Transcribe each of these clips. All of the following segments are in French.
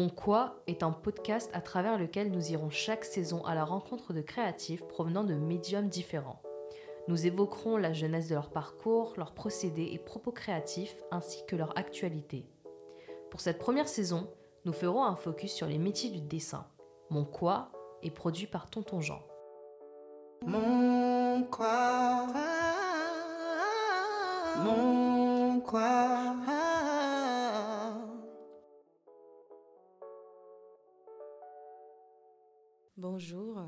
Mon Quoi est un podcast à travers lequel nous irons chaque saison à la rencontre de créatifs provenant de médiums différents. Nous évoquerons la jeunesse de leur parcours, leurs procédés et propos créatifs ainsi que leur actualité. Pour cette première saison, nous ferons un focus sur les métiers du dessin. Mon Quoi est produit par Tonton Jean. Mon quoi Mon quoi Bonjour,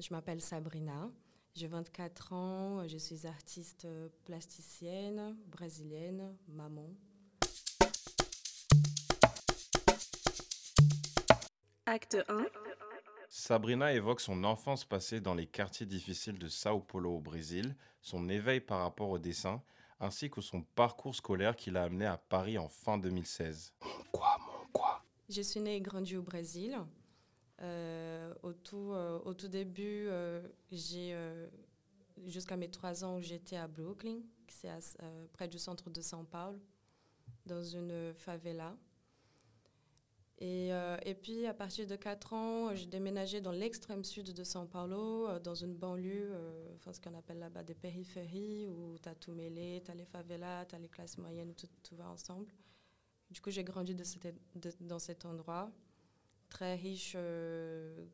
je m'appelle Sabrina, j'ai 24 ans, je suis artiste plasticienne, brésilienne, maman. Acte 1. Sabrina évoque son enfance passée dans les quartiers difficiles de Sao Paulo au Brésil, son éveil par rapport au dessin, ainsi que son parcours scolaire qui l'a amené à Paris en fin 2016. Quoi, mon quoi Je suis née et grandie au Brésil. Euh, au, tout, euh, au tout début, euh, j'ai jusqu'à mes trois ans, j'étais à Brooklyn, c'est près du centre de São Paulo, dans une favela. Et, puis, à partir de 4 ans, j'ai déménagé dans l'extrême sud de São Paulo, dans une banlieue, enfin, ce qu'on appelle là-bas des périphéries, où tu as tout mêlé, tu as les favelas, tu as les classes moyennes, tout, va ensemble. Du coup, j'ai grandi dans cet endroit très riche euh,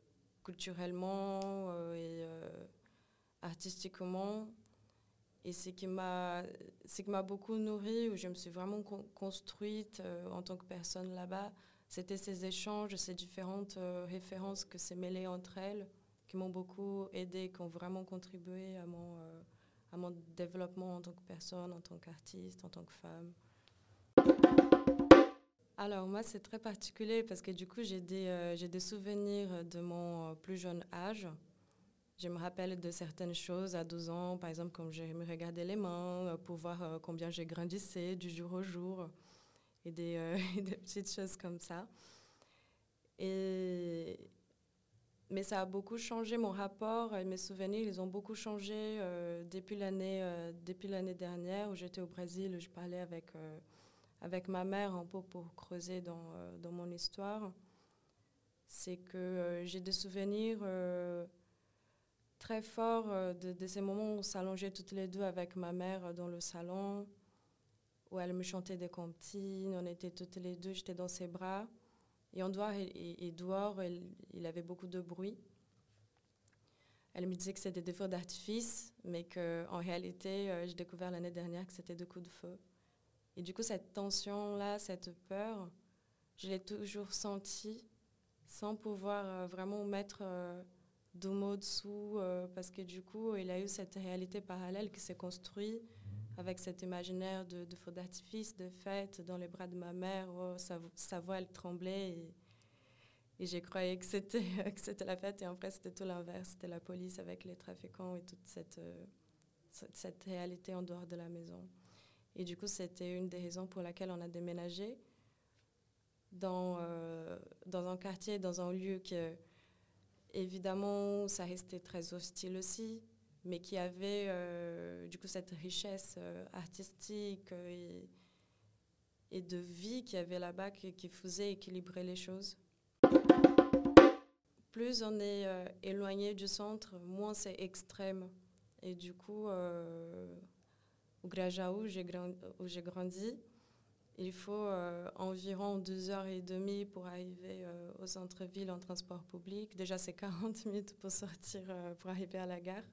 culturellement euh, et euh, artistiquement. Et ce qui m'a beaucoup nourri, où je me suis vraiment construite en tant que personne là-bas, c'était ces échanges, ces différentes références que c'est mêlé entre elles, qui m'ont beaucoup aidé, qui ont vraiment contribué à mon, à mon développement en tant que personne, en tant qu'artiste, en tant que femme. Alors moi, c'est très particulier parce que du coup, j'ai des, euh, des souvenirs de mon euh, plus jeune âge. Je me rappelle de certaines choses à 12 ans, par exemple, quand je me regardais les mains euh, pour voir combien j'ai grandissé du jour au jour et des, petites choses comme ça. Et, mais ça a beaucoup changé mon rapport et mes souvenirs, ils ont beaucoup changé depuis l'année depuis l'année dernière où j'étais au Brésil, je parlais avec avec ma mère un peu pour creuser dans, euh, mon histoire, c'est que euh, j'ai des souvenirs euh, très forts de, ces moments où on s'allongeait toutes les deux avec ma mère dans le salon, où elle me chantait des comptines, on était toutes les deux, j'étais dans ses bras. Et en dehors, et, dehors il, il, avait beaucoup de bruit. Elle me disait que c'était des feux d'artifice, mais qu'en réalité, j'ai découvert l'année dernière que c'était des coups de feu. Et du coup, cette tension-là, cette peur, je l'ai toujours sentie sans pouvoir euh, vraiment mettre euh, de mots dessous, euh, parce que du coup, il a eu cette réalité parallèle qui s'est construite avec cet imaginaire de, feu d'artifice, de fête dans les bras de ma mère. Oh, sa, voix, elle tremblait. Et, et j'ai croyé que c'était, que c'était la fête. Et en fait, c'était tout l'inverse. C'était la police avec les trafiquants et toute cette, cette réalité en dehors de la maison. Et du coup, c'était une des raisons pour laquelle on a déménagé dans, euh, dans un quartier, dans un lieu que, évidemment, ça restait très hostile aussi, mais qui avait euh, du coup cette richesse euh, artistique et, de vie qu'il y avait là-bas qui, qui, faisait équilibrer les choses. Plus on est éloigné du centre, moins c'est extrême. Et du coup, au Grajaú, où j'ai grandi. Il faut euh, environ deux heures et demie pour arriver euh, au centre-ville en transport public. Déjà, c'est 40 minutes pour sortir, euh, pour arriver à la gare.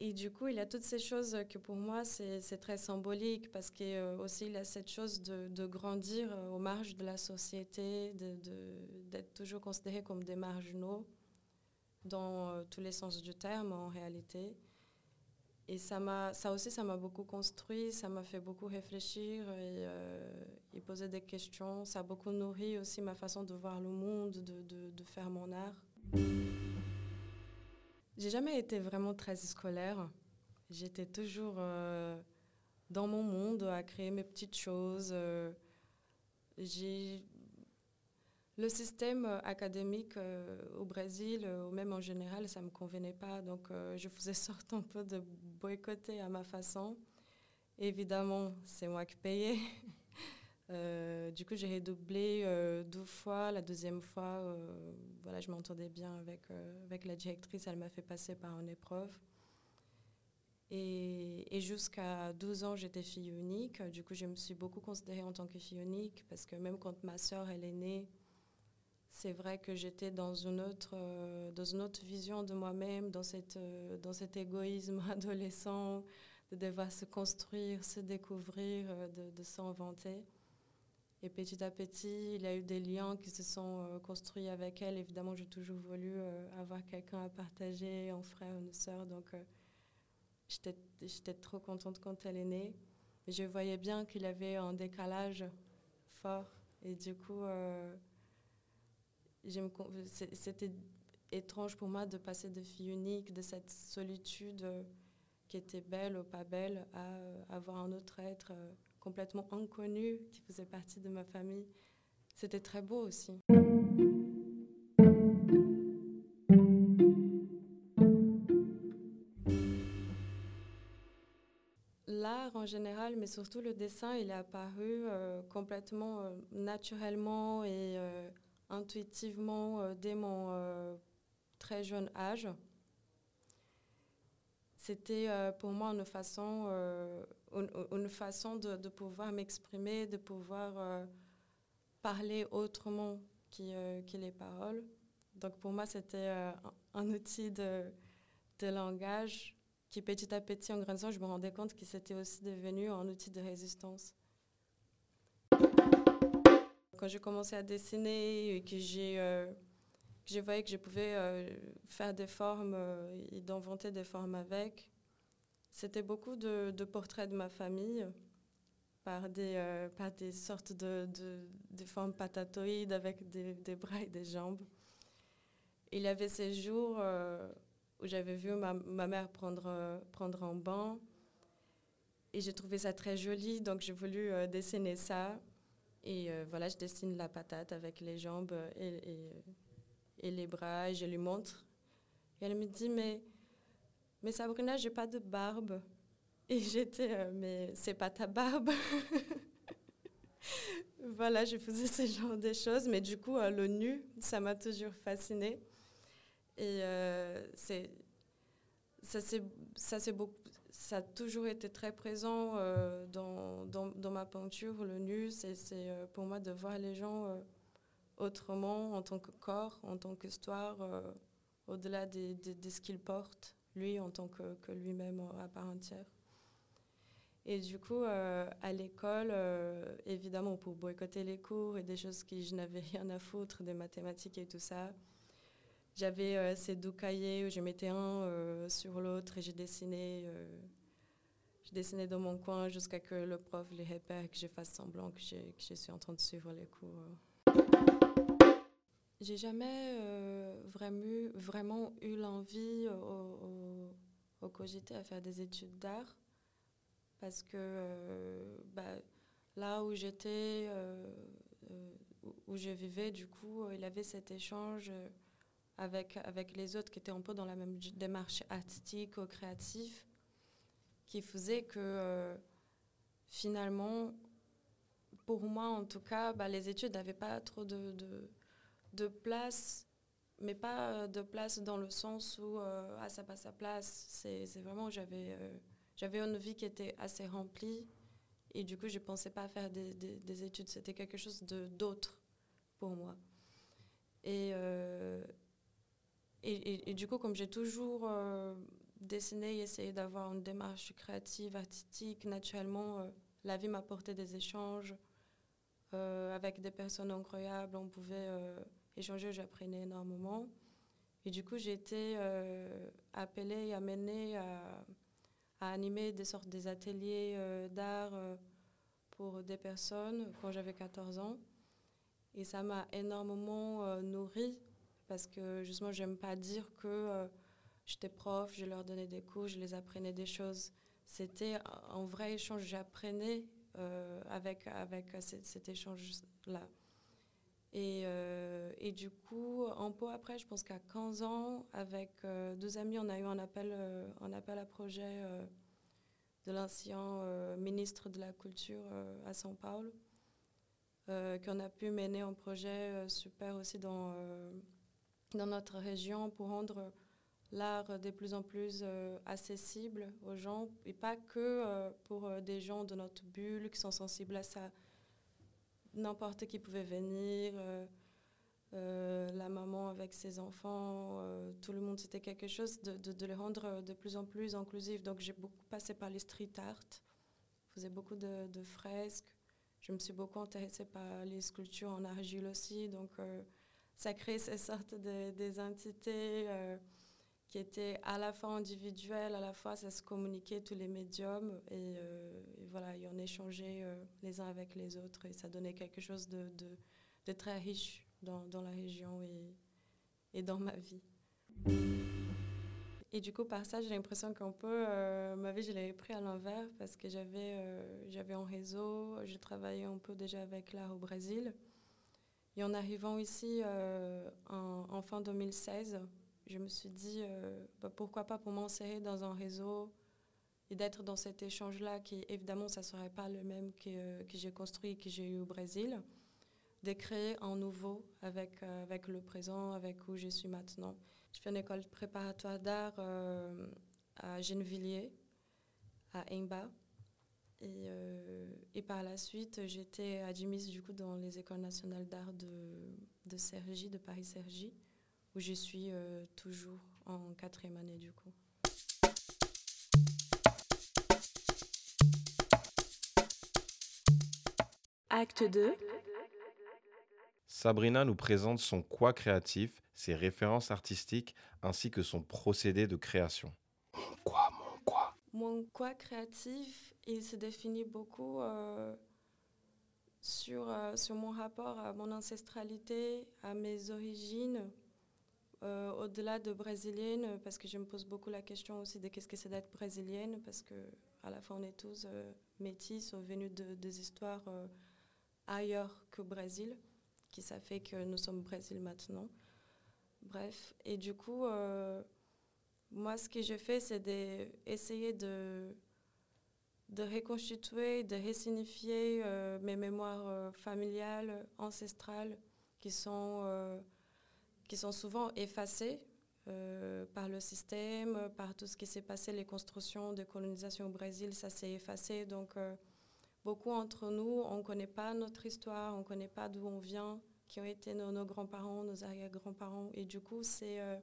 Et du coup, il y a toutes ces choses que pour moi, c'est très symbolique parce qu'il aussi il y a cette chose de, grandir aux marges de la société, d'être toujours considéré comme des marginaux dans tous les sens du terme en réalité. Et ça, m'a, ça aussi, ça m'a beaucoup construit, ça m'a fait beaucoup réfléchir et, euh, poser des questions. Ça a beaucoup nourri aussi ma façon de voir le monde, de, de, faire mon art. J'ai jamais été vraiment très scolaire. J'étais toujours euh, dans mon monde à créer mes petites choses. Euh, le système euh, académique euh, au Brésil, euh, ou même en général, ça ne me convenait pas. Donc, je faisais sorte un peu de boycotter à ma façon. Évidemment, c'est moi qui payais. Du coup, j'ai redoublé deux fois. La deuxième fois, voilà, je m'entendais bien avec, avec la directrice. Elle m'a fait passer par une épreuve. Et, et jusqu'à 12 ans, j'étais fille unique. Du coup, je me suis beaucoup considérée en tant que fille unique parce que même quand ma sœur, elle est née, c'est vrai que j'étais dans une autre, dans une autre vision de moi-même, dans, cette, dans cet égoïsme adolescent, de devoir se construire, se découvrir, de, de s'inventer. Et petit à petit, il y a eu des liens qui se sont euh, construits avec elle. Évidemment, j'ai toujours voulu euh, avoir quelqu'un à partager, un frère, une sœur. Donc, euh, j'étais trop contente quand elle est née. Je voyais bien qu'il y avait un décalage fort. Et du coup, c'était étrange pour moi de passer de fille unique, de cette solitude qui était belle ou pas belle, à avoir un autre être complètement inconnu qui faisait partie de ma famille. C'était très beau aussi. L'art en général, mais surtout le dessin, il est apparu euh, complètement euh, naturellement et euh, intuitivement dès mon très jeune âge. C'était pour moi une façon une, façon de, pouvoir m'exprimer, de pouvoir euh, parler autrement euh, que, les paroles. Donc pour moi, c'était euh, un, outil de, de, langage qui petit à petit, en grandissant, je me rendais compte que c'était aussi devenu un outil de résistance. Quand j'ai commencé à dessiner et que j'ai je voyais que je pouvais faire des formes et d'inventer des formes avec, c'était beaucoup de, portraits de ma famille par des, euh, par des sortes de, de, formes patatoïdes avec des, bras et des jambes. Il y avait ces jours euh, où j'avais vu ma, mère prendre, prendre un bain et j'ai trouvé ça très joli, donc j'ai voulu euh, dessiner ça. Et voilà, je dessine la patate avec les jambes et, les bras et je lui montre. Et elle me dit, mais mais Sabrina, j'ai pas de barbe. Et j'étais, euh, mais c'est pas ta barbe. voilà, je faisais ce genre de choses. Mais du coup, euh, le nu, ça m'a toujours fascinée. Et euh, ça, c'est beaucoup, ça a toujours été très présent dans, dans, dans, ma peinture. Le nu, c'est, c'est pour moi de voir les gens autrement, en tant que corps, en tant qu'histoire, au-delà de, ce qu'ils portent lui en tant que, que lui-même à part entière. Et du coup, euh, à l'école, euh, évidemment, pour boycotter les cours et des choses que je n'avais rien à foutre, des mathématiques et tout ça, j'avais euh, ces deux cahiers où je mettais un sur l'autre et j'ai dessiné, dessinais dans mon coin jusqu'à que le prof les repère et que je fasse semblant que, que je suis en train de suivre les cours. J'ai jamais euh, vraiment, vraiment eu l'envie au, au, à faire des études d'art parce que euh, bah, là où j'étais, euh, où je vivais, du coup, il y avait cet échange avec, avec les autres qui étaient un peu dans la même démarche artistique ou créative qui faisait que finalement, pour moi en tout cas, bah, les études n'avaient pas trop de de place, mais pas euh, de place dans le sens où euh, ah, ça passe sa place. C'est vraiment, j'avais euh, j'avais une vie qui était assez remplie et du coup, je ne pensais pas faire des, des, études. C'était quelque chose d'autre pour moi. Et, et, du coup, comme j'ai toujours dessiné et essayé d'avoir une démarche créative, artistique, naturellement, la vie m'a apporté des échanges avec des personnes incroyables. On pouvait échanger, j'apprenais énormément. Et du coup, j'ai été euh, appelée et amenée à, animer des sortes des ateliers euh, d'art euh, pour des personnes quand j'avais 14 ans. Et ça m'a énormément nourrie parce que justement, j'aime pas dire que j'étais prof, je leur donnais des cours, je les apprenais des choses. C'était un vrai échange, j'apprenais avec, avec cet échange-là. Et, euh, et, du coup, un peu après, je pense qu'à 15 ans, avec euh, deux amis, on a eu un appel, euh, un appel à projet de l'ancien ministre de la Culture à São Paulo. qu'on a pu mener un projet super aussi dans, dans notre région pour rendre l'art de plus en plus accessible aux gens et pas que pour des gens de notre bulle qui sont sensibles à ça. N'importe qui pouvait venir. Euh, la maman avec ses enfants, euh, tout le monde, c'était quelque chose de, de, les rendre de plus en plus inclusifs. Donc j'ai beaucoup passé par les street art, faisais beaucoup de, de, fresques. Je me suis beaucoup intéressée par les sculptures en argile aussi. Donc euh, ça crée ces sortes de, des entités qui étaient à la fois individuelles, à la fois ça se communiquait tous les médiums et, et voilà, on échangeait les uns avec les autres et ça donnait quelque chose de, très riche dans, la région et, dans ma vie. Et du coup, par ça, j'ai l'impression qu'un peu, euh, ma vie, je l'avais pris à l'envers parce que j'avais euh, j'avais un réseau, je travaillais un peu déjà avec l'art au Brésil. Et en arrivant ici euh, en, fin 2016, je me suis dit, bah, pourquoi pas pour m'insérer dans un réseau et d'être dans cet échange-là qui, évidemment, ça ne serait pas le même que, que j'ai construit et que j'ai eu au Brésil de créer un nouveau avec, euh, avec le présent, avec où je suis maintenant. Je fais une école préparatoire d'art euh, à Gennevilliers, à Imba. Et, euh, et, par la suite, j'étais admise du coup dans les écoles nationales d'art de, de Cergy, de Paris-Cergy, où je suis toujours en quatrième année du coup. Acte 2 Sabrina nous présente son quoi créatif, ses références artistiques ainsi que son procédé de création. Mon quoi, mon quoi? Mon quoi créatif, il se définit beaucoup euh, sur, euh, sur mon rapport à mon ancestralité, à mes origines, euh, au-delà de brésilienne, parce que je me pose beaucoup la question aussi de qu'est-ce que c'est d'être brésilienne, parce que à la fin on est tous métis, venus de, des histoires ailleurs qu'au Brésil qui ça fait que nous sommes Brésil maintenant. Bref, et du coup, moi, ce que j'ai fait, c'est d'essayer de, de reconstituer, de ressignifier euh, mes mémoires euh, familiales, ancestrales, qui sont, sont souvent effacées par le système, par tout ce qui s'est passé, les constructions de colonisation au Brésil, ça s'est effacé. Donc, beaucoup entre nous, on ne connaît pas notre histoire, on ne connaît pas d'où on vient, qui ont été nos, grands-parents, nos arrière-grands-parents. Et du coup, c'est euh,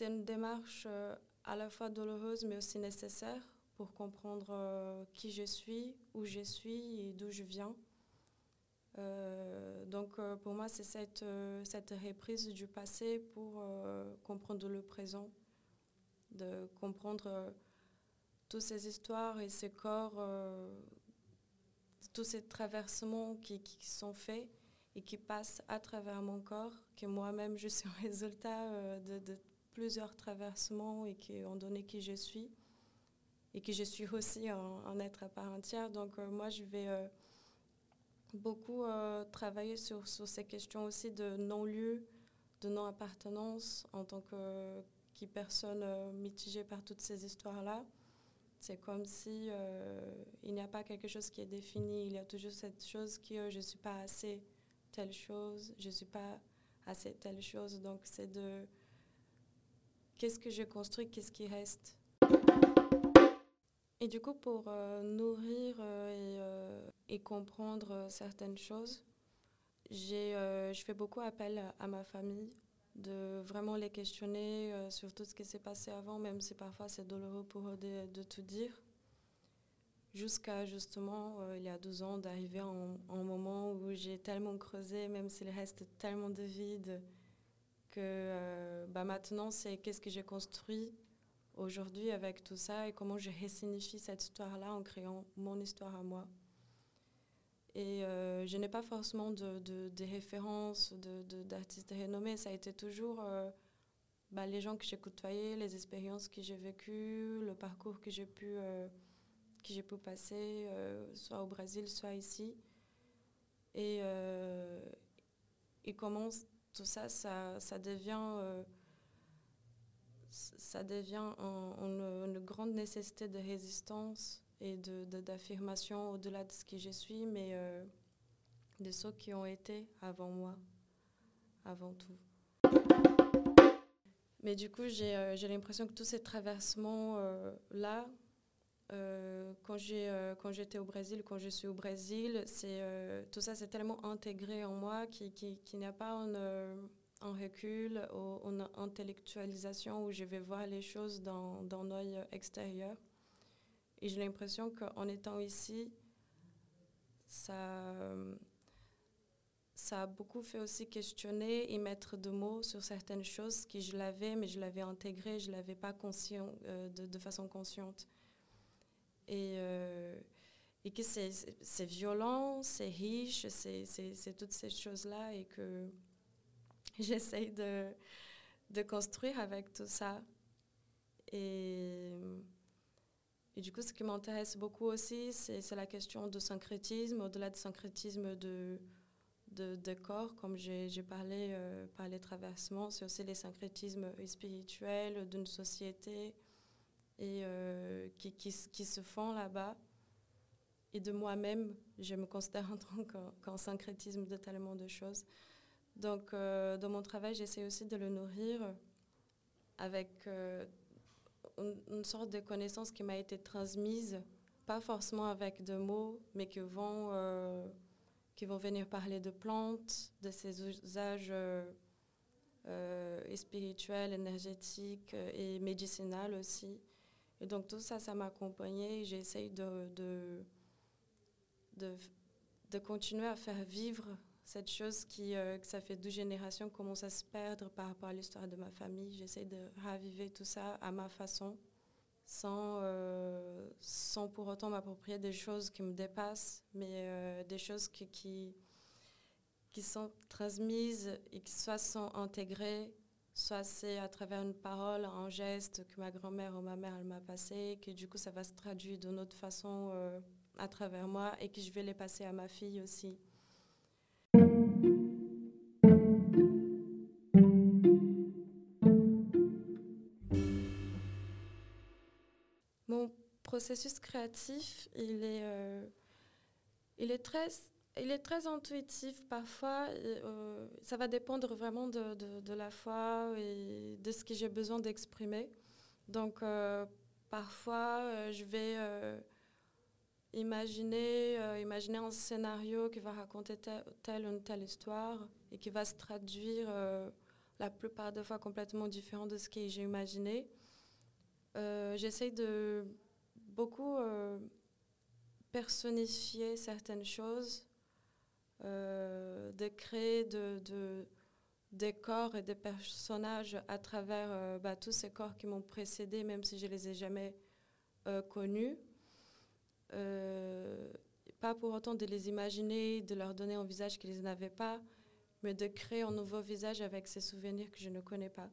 une démarche euh, à la fois douloureuse, mais aussi nécessaire pour comprendre euh, qui je suis, où je suis et d'où je viens. donc pour moi, c'est cette, cette reprise du passé pour comprendre le présent, de comprendre toutes ces histoires et ces corps, euh, tous ces traversements qui, qui, sont faits et qui passent à travers mon corps, que moi-même je suis un résultat euh, de, plusieurs traversements et qui ont donné qui je suis et que je suis aussi un, être à part entière. Donc euh, moi je vais beaucoup travailler sur, ces questions aussi de non-lieu, de non-appartenance en tant que qui personne mitigée par toutes ces histoires-là. C'est comme si euh, il n'y a pas quelque chose qui est défini. Il y a toujours cette chose que je ne suis pas assez telle chose, je ne suis pas assez telle chose. Donc c'est de qu'est-ce que je construis, qu'est-ce qui reste? Et du coup, pour euh, nourrir euh, et, et, comprendre certaines choses, je fais beaucoup appel à ma famille, de vraiment les questionner euh, sur tout ce qui s'est passé avant, même si parfois c'est douloureux pour eux de, tout dire. Jusqu'à justement, euh, il y a 12 ans, d'arriver en un moment où j'ai tellement creusé, même s'il reste tellement de vide, que euh, bah maintenant c'est qu'est-ce que j'ai construit aujourd'hui avec tout ça et comment je resignifie cette histoire-là en créant mon histoire à moi. Et euh, je n'ai pas forcément de, de, des références d'artistes de, renommés. Ça a été toujours euh, bah, les gens que j'ai côtoyés, les expériences que j'ai vécues, le parcours que j'ai pu, euh, que pu passer, soit au Brésil, soit ici. Et, comment tout ça, ça devient, ça devient une, une grande nécessité de résistance et d'affirmation au-delà de ce que je suis, mais, euh, de ceux qui ont été avant moi, avant tout. Mais du coup, j'ai euh, l'impression que tous ces traversements-là, euh, quand j'ai euh, quand j'étais au Brésil, quand je suis au Brésil, c'est tout ça c'est tellement intégré en moi qu'il qui, qui n'y a pas un, un recul ou une intellectualisation où je vais voir les choses dans, dans l'œil extérieur. Et j'ai l'impression qu'en étant ici, ça, ça a beaucoup fait aussi questionner et mettre de mots sur certaines choses que je l'avais, mais je l'avais intégrées, je ne l'avais pas conscient, euh, de, de, façon consciente. Et, euh, et que c'est violent, c'est riche, c'est toutes ces choses-là et que j'essaye de, de construire avec tout ça. Et, et du coup, ce qui m'intéresse beaucoup aussi, c'est la question du syncrétisme, au-delà du syncrétisme de, de, de corps, comme j'ai parlé euh, par les traversements, c'est aussi les syncrétismes spirituels d'une société et, euh, qui, qui, se font là-bas. Et de moi-même, je me considère en tant qu'un syncrétisme de tellement de choses. Donc, euh, dans mon travail, j'essaie aussi de le nourrir avec euh, une, sorte de connaissance qui m'a été transmise, pas forcément avec de mots, mais qui vont, euh, qui vont venir parler de plantes, de ses usages spirituels, énergétiques et médicinaux aussi. Et donc, tout ça, ça m'a accompagnée. J'essaie de, de, de, de continuer à faire vivre cette chose qui, euh, que ça fait deux générations commence à se perdre par rapport à l'histoire de ma famille. J'essaie de raviver tout ça à ma façon, sans, euh, sans pour autant m'approprier des choses qui me dépassent, mais euh, des choses qui, qui, qui, sont transmises et qui soit sont intégrées, soit c'est à travers une parole, un geste que ma grand-mère ou ma mère elle m'a passé, que du coup ça va se traduire d'une autre façon à travers moi et que je vais les passer à ma fille aussi. Processus créatif, il est, euh, il est, très, il est très intuitif parfois. Euh, ça va dépendre vraiment de, de, la foi et de ce que j'ai besoin d'exprimer. Donc, euh, parfois, euh, je vais euh, imaginer, euh, imaginer un scénario qui va raconter telle, ou telle histoire et qui va se traduire la plupart des fois complètement différent de ce que j'ai imaginé. J'essaie de beaucoup euh, personnifier certaines choses, euh, de créer de, de, des corps et des personnages à travers euh, bah, tous ces corps qui m'ont précédé, même si je les ai jamais connus. Pas pour autant de les imaginer, de leur donner un visage qu'ils n'avaient pas, mais de créer un nouveau visage avec ces souvenirs que je ne connais pas,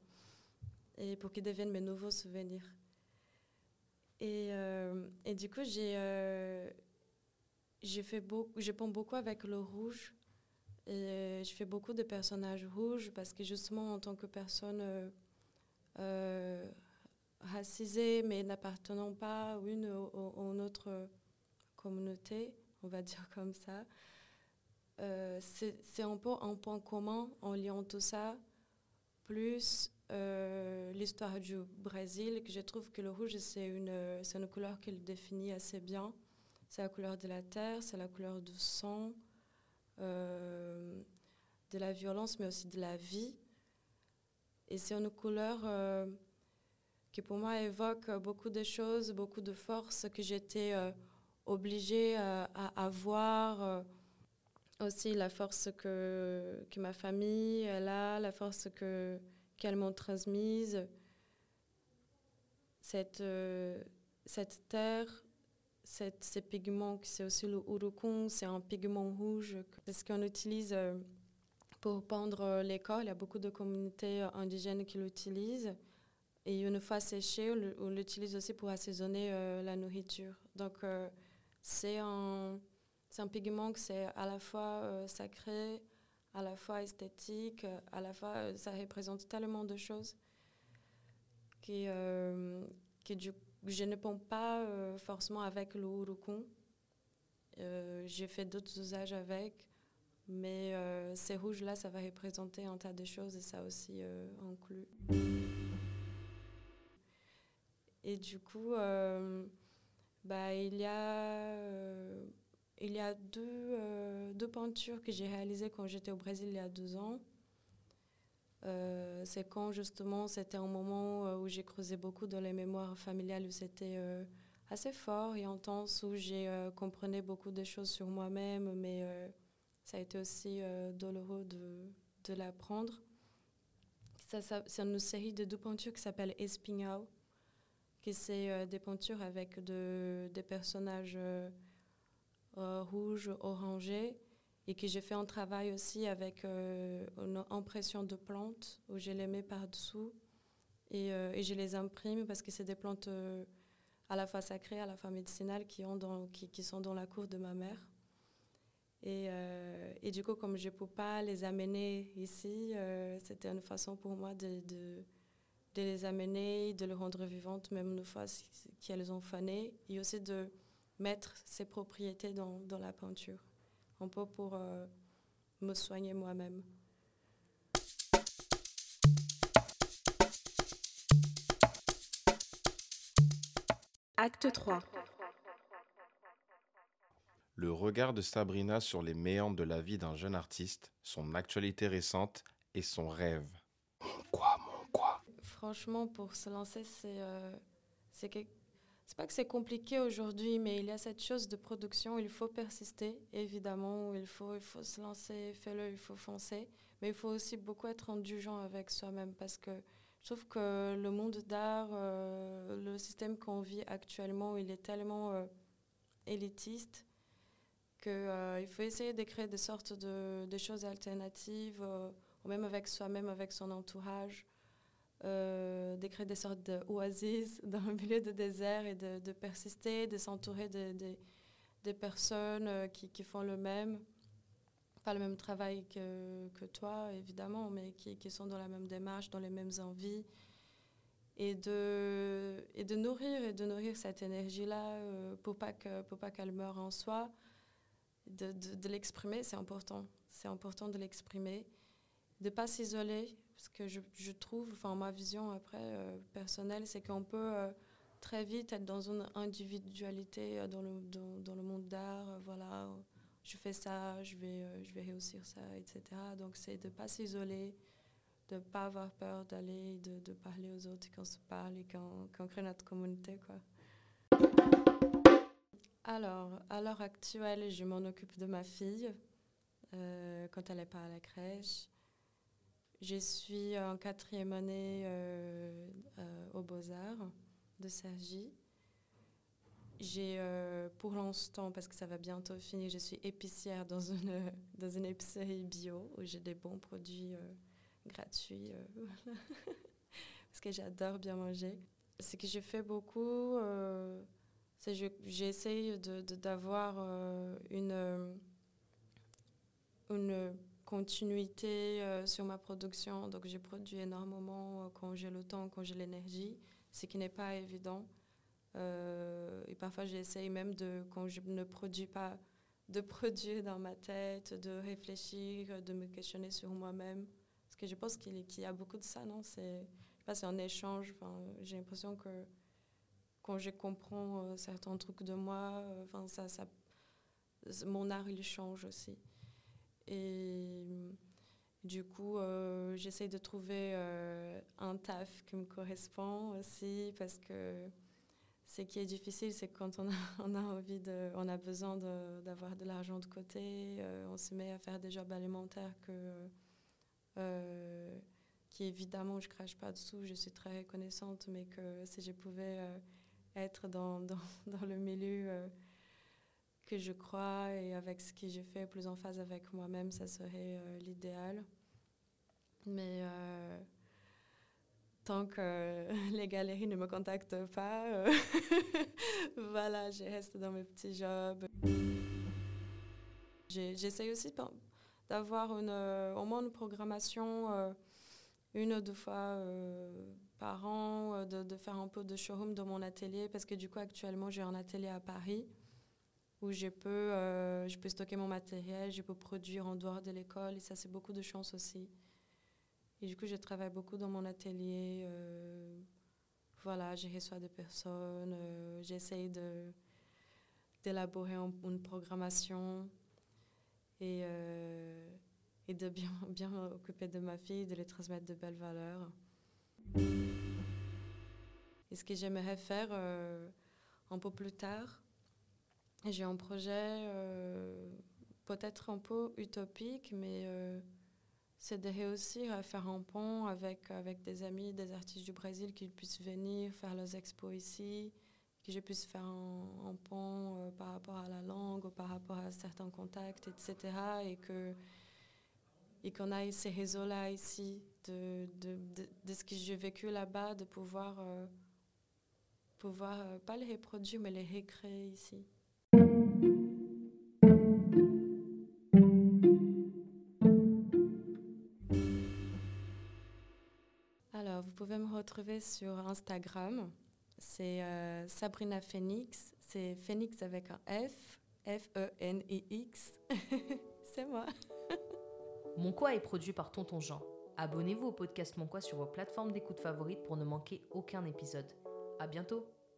et pour qu'ils deviennent mes nouveaux souvenirs. Et, euh, et, du coup, j'ai euh, fait beaucoup, je peins beaucoup avec le rouge. Et je fais beaucoup de personnages rouges parce que justement, en tant que personne euh, euh racisée, mais n'appartenant pas à une ou une autre communauté, on va dire comme ça, euh, c'est un peu un point commun en liant tout ça, plus euh, l'histoire du Brésil, que je trouve que le rouge, c'est une, une couleur qui le définit assez bien. C'est la couleur de la terre, c'est la couleur du sang, euh, de la violence, mais aussi de la vie. Et c'est une couleur euh, qui, pour moi, évoque beaucoup de choses, beaucoup de forces que j'étais obligée à avoir. aussi la force que, que ma famille a, la force que qu'elles m'ont transmise, cette, euh, cette terre, cette, ces pigments, c'est aussi le urucum, c'est un pigment rouge, c'est ce qu'on utilise euh, pour peindre les corps. Il y a beaucoup de communautés indigènes qui l'utilisent. Et une fois séché, on l'utilise aussi pour assaisonner euh, la nourriture. Donc, euh, c'est un, un pigment que c'est à la fois euh, sacré, à la fois esthétique, à la fois euh, ça représente tellement de choses que, euh, du, je ne pense pas euh, forcément avec le. Euh, J'ai fait d'autres usages avec, Mais ces rouges-là, ça va représenter un tas de choses et ça aussi inclut. Et du coup, bah, il y a, il y a deux, deux peintures que j'ai réalisées quand j'étais au Brésil il y a deux ans. Euh, c'est quand justement c'était un moment euh, où j'ai creusé beaucoup dans les mémoires familiales où c'était euh, assez fort et intense où j'ai compris beaucoup de choses sur moi-même mais ça a été aussi douloureux de, de l'apprendre. Ça, c'est une série de deux peintures qui s'appelle Espinhal qui c'est des peintures avec de, des personnages rouges, orangés et que j'ai fait un travail aussi avec euh, une impression de plantes où je les mets par-dessous et, euh, et, je les imprime parce que c'est des plantes euh, à la fois sacrées, à la fois médicinales qui, ont dans, qui, qui sont dans la cour de ma mère. Et, et du coup, comme je ne peux pas les amener ici, c'était une façon pour moi de, de, de, les amener, de les rendre vivantes, même une fois qu'elles ont fané, et aussi de mettre ces propriétés dans, dans la peinture un peu pour euh, me soigner moi-même. Acte 3 Le regard de Sabrina sur les méandres de la vie d'un jeune artiste, son actualité récente et son rêve. Mon quoi, mon quoi? Franchement, pour se lancer, c'est euh, quelque c'est pas que c'est compliqué aujourd'hui, mais il y a cette chose de production, il faut persister, évidemment, il faut, se lancer, fais-le, il faut foncer, mais il faut aussi beaucoup être indulgent avec soi-même parce que je trouve que le monde d'art, euh, le système qu'on vit actuellement, il est tellement euh, élitiste qu'il euh, faut essayer de créer des sortes de, de choses alternatives, même avec soi-même, avec son entourage euh, de créer des sortes d'oasis dans le milieu de désert et de, de persister, de s'entourer de, des personnes euh, qui, qui, font le même, pas le même travail que, que toi, évidemment, mais qui, qui, sont dans la même démarche, dans les mêmes envies. Et de, et de nourrir et de nourrir cette énergie-là euh, pour pas qu'elle meure en soi de, de, de l'exprimer c'est important c'est important de l'exprimer de pas s'isoler parce que je, je trouve, enfin ma vision après euh, personnelle, c'est qu'on peut euh, très vite être dans une individualité euh, dans, le, dans, dans, le monde d'art. voilà, je fais ça, je vais, je vais réussir ça, etc. Donc c'est de ne pas s'isoler, de ne pas avoir peur d'aller, de, de, parler aux autres quand on se parle et qu'on crée notre communauté. Quoi. Alors, à l'heure actuelle, je m'en occupe de ma fille quand elle n'est pas à la crèche. Je suis en quatrième année euh, euh, aux Beaux-Arts de Sergi. J'ai, euh, pour l'instant, parce que ça va bientôt finir, je suis épicière dans une, dans une épicerie bio où j'ai des bons produits gratuits. parce que j'adore bien manger. Ce que je fais beaucoup, c'est que j'essaye d'avoir une, une continuité euh, sur ma production. Donc, j'ai produit énormément euh, quand j'ai le temps, quand j'ai l'énergie, ce qui n'est pas évident. Euh, et parfois, j'essaye même de, quand je ne produis pas, de produire dans ma tête, de réfléchir, de me questionner sur moi-même. Parce que je pense qu'il y a beaucoup de ça, non? C'est c'est un échange. J'ai l'impression que quand je comprends certains trucs de moi, enfin ça, ça, mon art, il change aussi. Et du coup, euh, j'essaye de trouver euh, un taf qui me correspond aussi parce que ce qui est difficile, c'est quand on a, envie de, on a besoin d'avoir de, l'argent de côté, euh, on se met à faire des jobs alimentaires que, qui évidemment, je crache pas dessous, je suis très reconnaissante, mais que si je pouvais être dans, dans, dans le milieu que je crois et avec ce que j'ai fait plus en phase avec moi-même, ça serait euh, l'idéal. Mais euh, tant que les galeries ne me contactent pas, euh, voilà, je reste dans mes petits jobs. J'essaie aussi d'avoir au moins une programmation une ou deux fois par an, de, faire un peu de showroom dans mon atelier, parce que du coup, actuellement, j'ai un atelier à Paris. Où je peux, euh, je peux stocker mon matériel, je peux produire en dehors de l'école. Et ça, c'est beaucoup de chance aussi. Et du coup, je travaille beaucoup dans mon atelier. Euh, voilà, je reçois des personnes, euh, j'essaye de, d'élaborer une programmation et, et de bien, bien m'occuper de ma fille, de lui transmettre de belles valeurs. Et ce que j'aimerais faire un peu plus tard, j'ai un projet euh, peut-être un peu utopique, mais euh, c'est de réussir à faire un pont avec, avec des amis, des artistes du Brésil, qu'ils puissent venir faire leurs expos ici, que je puisse faire un, pont euh, par rapport à la langue, ou par rapport à certains contacts, etc. Et que et qu'on ait ces réseaux-là ici, de, de, de, ce que j'ai vécu là-bas, de pouvoir, pouvoir pas les reproduire, mais les recréer ici. Retrouver sur Instagram. C'est euh, Sabrina Phoenix. C'est Phoenix avec un F. F-E-N-I-X. C'est moi. Mon quoi est produit par Tonton Jean. Abonnez-vous au podcast Mon quoi sur vos plateformes d'écoute favorites pour ne manquer aucun épisode. À bientôt!